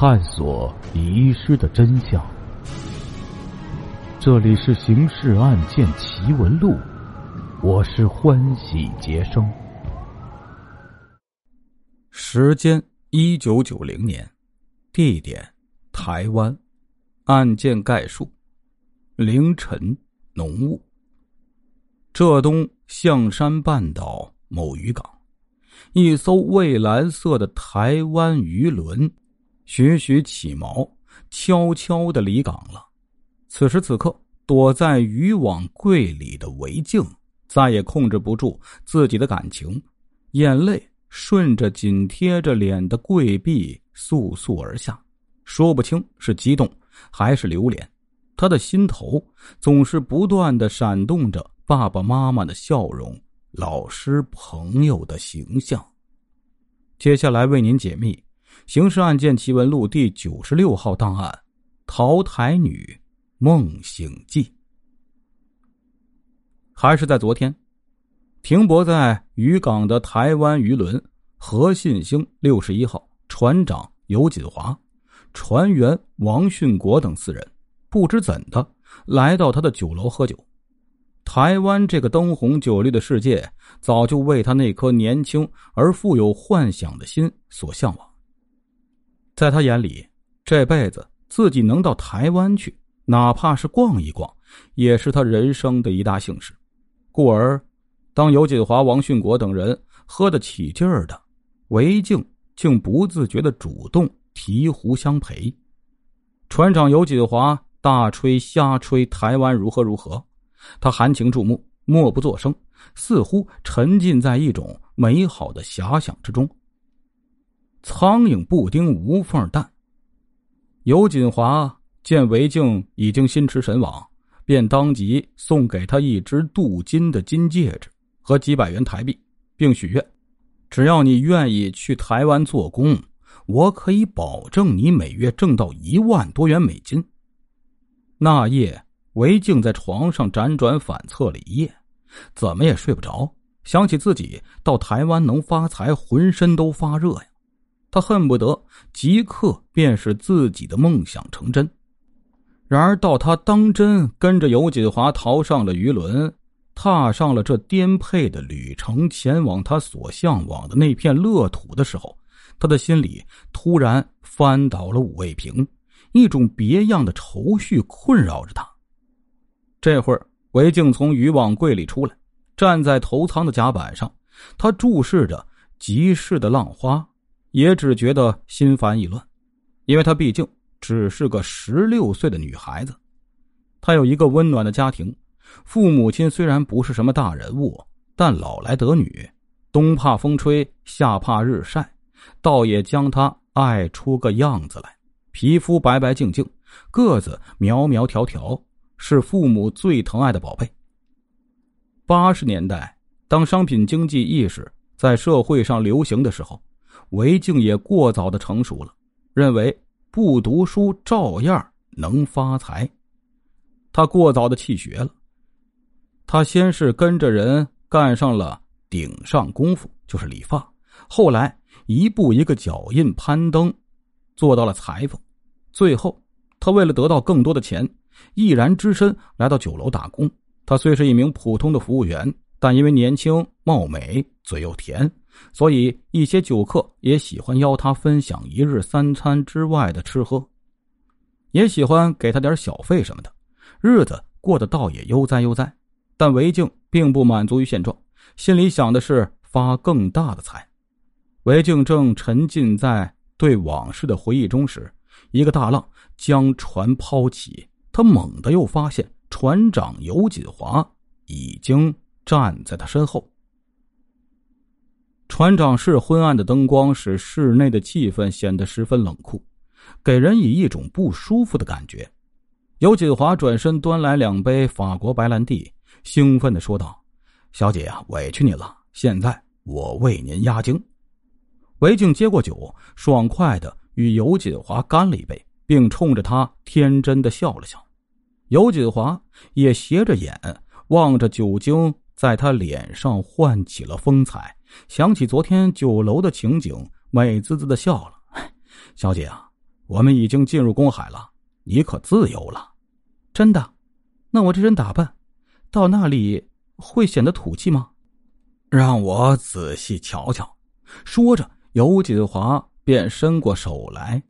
探索遗失的真相。这里是《刑事案件奇闻录》，我是欢喜杰生。时间：一九九零年，地点：台湾，案件概述：凌晨，浓雾。浙东象山半岛某渔港，一艘蔚蓝色的台湾渔轮，徐徐起锚，悄悄的离港了。此时此刻，躲在渔网柜里的韦静再也控制不住自己的感情，眼泪顺着紧贴着脸的柜壁簌簌而下，说不清是激动还是留恋。他的心头总是不断的闪动着。爸爸妈妈的笑容，老师朋友的形象。接下来为您解密《刑事案件奇闻录》第九十六号档案：桃台女梦醒记。还是在昨天，停泊在渔港的台湾渔轮“何信兴六十一号”船长尤锦华、船员王训国等四人，不知怎的来到他的酒楼喝酒。台湾这个灯红酒绿的世界，早就为他那颗年轻而富有幻想的心所向往。在他眼里，这辈子自己能到台湾去，哪怕是逛一逛，也是他人生的一大幸事。故而，当尤锦华、王训国等人喝得起劲儿的，韦静竟不自觉的主动提壶相陪。船长尤锦华大吹瞎吹台湾如何如何。他含情注目，默不作声，似乎沉浸在一种美好的遐想之中。苍蝇不叮无缝蛋。尤锦华见韦静已经心驰神往，便当即送给他一只镀金的金戒指和几百元台币，并许愿：只要你愿意去台湾做工，我可以保证你每月挣到一万多元美金。那夜。韦静在床上辗转反侧了一夜，怎么也睡不着。想起自己到台湾能发财，浑身都发热呀。他恨不得即刻便是自己的梦想成真。然而，到他当真跟着尤锦华逃上了渔轮，踏上了这颠沛的旅程，前往他所向往的那片乐土的时候，他的心里突然翻倒了五味瓶，一种别样的愁绪困扰着他。这会儿，韦静从渔网柜里出来，站在头舱的甲板上，他注视着集市的浪花，也只觉得心烦意乱，因为她毕竟只是个十六岁的女孩子。她有一个温暖的家庭，父母亲虽然不是什么大人物，但老来得女，冬怕风吹，夏怕日晒，倒也将她爱出个样子来。皮肤白白净净，个子苗苗条条。是父母最疼爱的宝贝。八十年代，当商品经济意识在社会上流行的时候，韦静也过早的成熟了，认为不读书照样能发财。他过早的弃学了。他先是跟着人干上了顶上功夫，就是理发，后来一步一个脚印攀登，做到了裁缝，最后他为了得到更多的钱。毅然只身来到酒楼打工。他虽是一名普通的服务员，但因为年轻貌美、嘴又甜，所以一些酒客也喜欢邀他分享一日三餐之外的吃喝，也喜欢给他点小费什么的，日子过得倒也悠哉悠哉。但韦静并不满足于现状，心里想的是发更大的财。韦静正沉浸在对往事的回忆中时，一个大浪将船抛起。他猛地又发现船长尤锦华已经站在他身后。船长室昏暗的灯光使室内的气氛显得十分冷酷，给人以一种不舒服的感觉。尤锦华转身端来两杯法国白兰地，兴奋的说道：“小姐啊，委屈你了，现在我为您压惊。”韦静接过酒，爽快的与尤锦华干了一杯。并冲着他天真的笑了笑，尤锦华也斜着眼望着酒精在他脸上唤起了风采，想起昨天酒楼的情景，美滋滋的笑了。小姐啊，我们已经进入公海了，你可自由了。真的？那我这身打扮，到那里会显得土气吗？让我仔细瞧瞧。说着，尤锦华便伸过手来。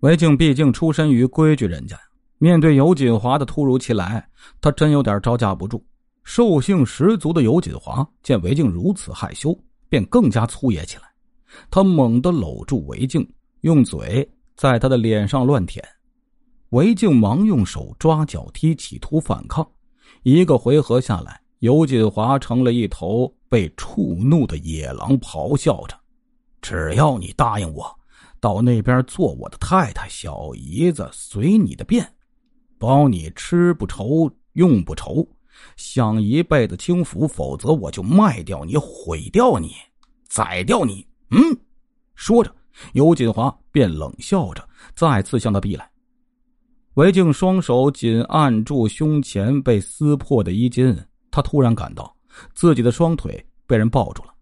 韦静毕竟出身于规矩人家，面对尤锦华的突如其来，他真有点招架不住。兽性十足的尤锦华见韦静如此害羞，便更加粗野起来。他猛地搂住韦静，用嘴在他的脸上乱舔。韦静忙用手抓脚踢，企图反抗。一个回合下来，尤锦华成了一头被触怒的野狼，咆哮着：“只要你答应我，到那边做我的太太、小姨子，随你的便，包你吃不愁，用不愁。”享一辈子清福，否则我就卖掉你，毁掉你，宰掉你。嗯，说着，尤锦华便冷笑着，再次向他逼来。韦静双手紧按住胸前被撕破的衣襟，他突然感到自己的双腿被人抱住了。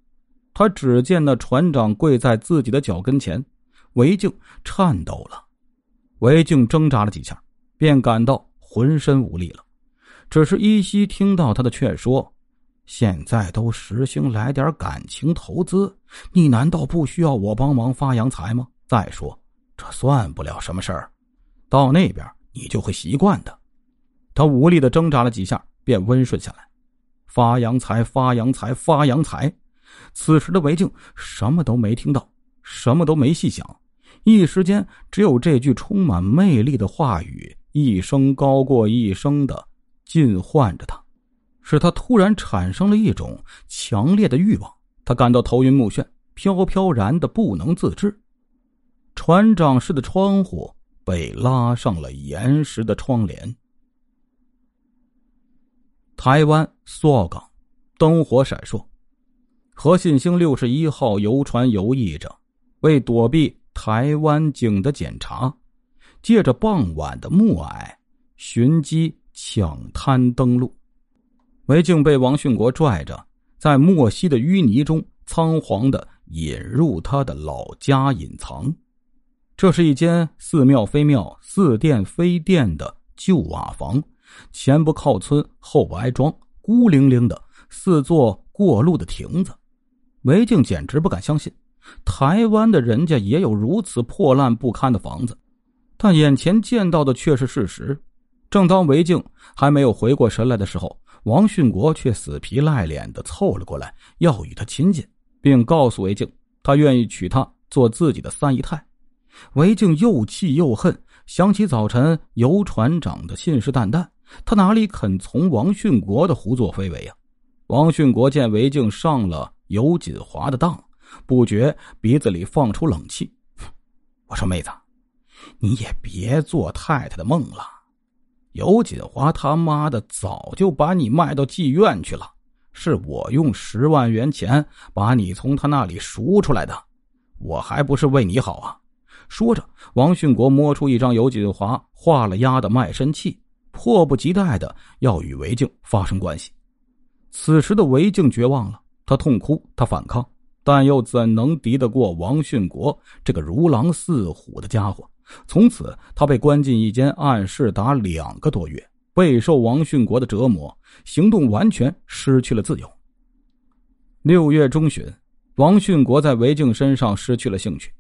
他只见那船长跪在自己的脚跟前，韦静颤抖了。韦静挣扎了几下，便感到浑身无力了。只是依稀听到他的劝说：“现在都实行来点感情投资，你难道不需要我帮忙发洋财吗？再说，这算不了什么事儿，到那边你就会习惯的。”他无力的挣扎了几下，便温顺下来。发洋财，发洋财，发洋财。此时的韦静什么都没听到，什么都没细想，一时间只有这句充满魅力的话语，一声高过一声的。尽唤着他，使他突然产生了一种强烈的欲望。他感到头晕目眩，飘飘然的不能自制。船长室的窗户被拉上了严实的窗帘。台湾苏澳港，灯火闪烁，何信兴六十一号游船游弋着，为躲避台湾警的检查，借着傍晚的暮霭寻机。抢滩登陆，韦静被王训国拽着，在莫西的淤泥中仓皇的引入他的老家隐藏。这是一间似庙非庙、似殿非殿的旧瓦房，前不靠村，后不挨庄，孤零零的，似座过路的亭子。韦静简直不敢相信，台湾的人家也有如此破烂不堪的房子，但眼前见到的却是事实。正当韦静还没有回过神来的时候，王训国却死皮赖脸的凑了过来，要与他亲近，并告诉韦静，他愿意娶她做自己的三姨太。韦静又气又恨，想起早晨游船长的信誓旦旦，他哪里肯从王训国的胡作非为呀？王训国见韦静上了尤锦华的当，不觉鼻子里放出冷气。我说妹子，你也别做太太的梦了。尤锦华他妈的早就把你卖到妓院去了，是我用十万元钱把你从他那里赎出来的，我还不是为你好啊！说着，王训国摸出一张尤锦华画了押的卖身契，迫不及待的要与韦静发生关系。此时的韦静绝望了，他痛哭，他反抗，但又怎能敌得过王训国这个如狼似虎的家伙？从此，他被关进一间暗室达两个多月，备受王训国的折磨，行动完全失去了自由。六月中旬，王训国在韦静身上失去了兴趣，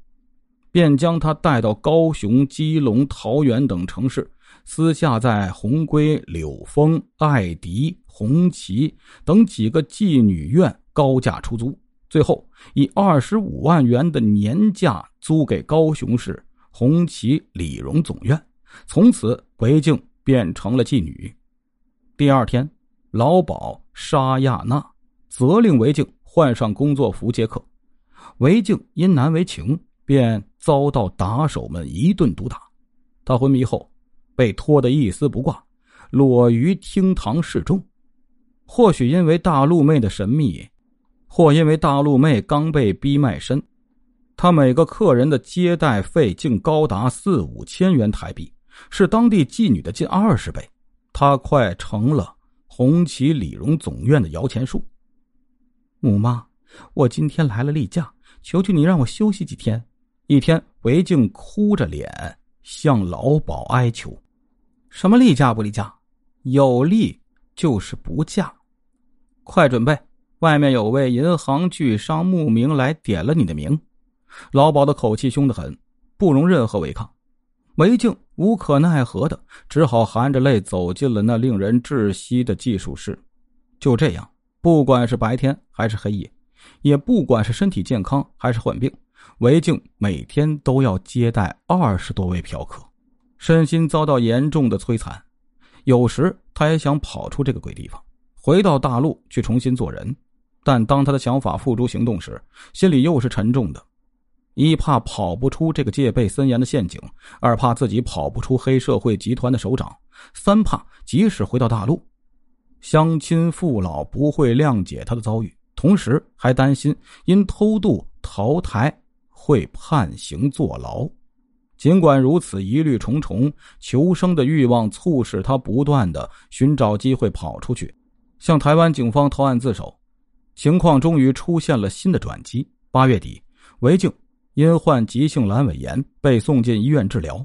便将他带到高雄、基隆、桃园等城市，私下在红龟、柳峰、爱迪、红旗等几个妓女院高价出租，最后以二十五万元的年价租给高雄市。红旗李荣总院，从此韦静变成了妓女。第二天，老鸨沙亚娜责令韦静换上工作服接客，韦静因难为情，便遭到打手们一顿毒打。他昏迷后，被拖得一丝不挂，裸于厅堂示众。或许因为大陆妹的神秘，或因为大陆妹刚被逼卖身。他每个客人的接待费竟高达四五千元台币，是当地妓女的近二十倍。他快成了红旗李荣总院的摇钱树。母妈，我今天来了例假，求求你让我休息几天。一天，韦静哭着脸向老鸨哀求：“什么例假不例假？有例就是不嫁。快准备，外面有位银行巨商慕名来点了你的名。”老鸨的口气凶得很，不容任何违抗。韦静无可奈何的，只好含着泪走进了那令人窒息的技术室。就这样，不管是白天还是黑夜，也不管是身体健康还是患病，韦静每天都要接待二十多位嫖客，身心遭到严重的摧残。有时他也想跑出这个鬼地方，回到大陆去重新做人，但当他的想法付诸行动时，心里又是沉重的。一怕跑不出这个戒备森严的陷阱，二怕自己跑不出黑社会集团的手掌，三怕即使回到大陆，乡亲父老不会谅解他的遭遇，同时还担心因偷渡逃台会判刑坐牢。尽管如此，疑虑重重，求生的欲望促使他不断的寻找机会跑出去，向台湾警方投案自首。情况终于出现了新的转机。八月底，韦静。因患急性阑尾炎被送进医院治疗，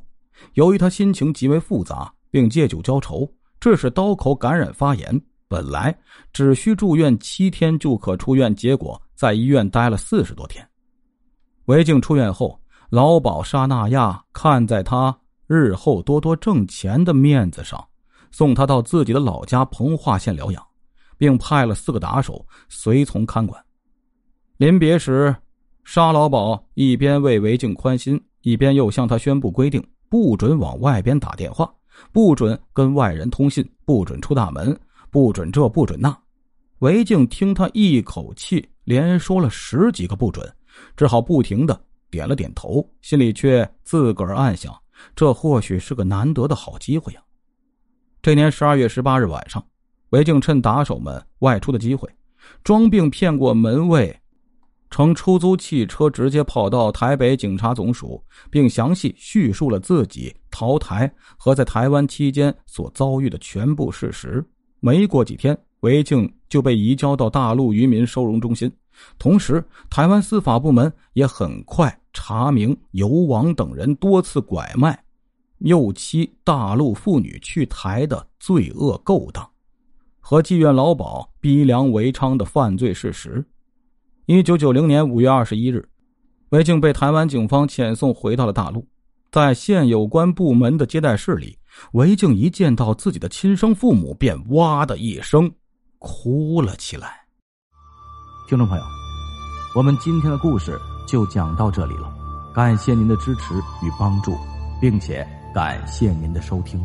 由于他心情极为复杂，并借酒浇愁，致使刀口感染发炎。本来只需住院七天就可出院，结果在医院待了四十多天。韦静出院后，老鸨沙那亚看在他日后多多挣钱的面子上，送他到自己的老家蓬化县疗养，并派了四个打手随从看管。临别时。沙老鸨一边为韦静宽心，一边又向他宣布规定：不准往外边打电话，不准跟外人通信，不准出大门，不准这，不准那。韦静听他一口气连说了十几个不准，只好不停的点了点头，心里却自个儿暗想：这或许是个难得的好机会呀。这年十二月十八日晚上，韦静趁打手们外出的机会，装病骗过门卫。乘出租汽车直接跑到台北警察总署，并详细叙述了自己逃台和在台湾期间所遭遇的全部事实。没过几天，韦静就被移交到大陆渔民收容中心。同时，台湾司法部门也很快查明游王等人多次拐卖、诱欺大陆妇女去台的罪恶勾当，和妓院老鸨逼良为娼的犯罪事实。一九九零年五月二十一日，韦静被台湾警方遣送回到了大陆。在县有关部门的接待室里，韦静一见到自己的亲生父母，便哇的一声哭了起来。听众朋友，我们今天的故事就讲到这里了，感谢您的支持与帮助，并且感谢您的收听。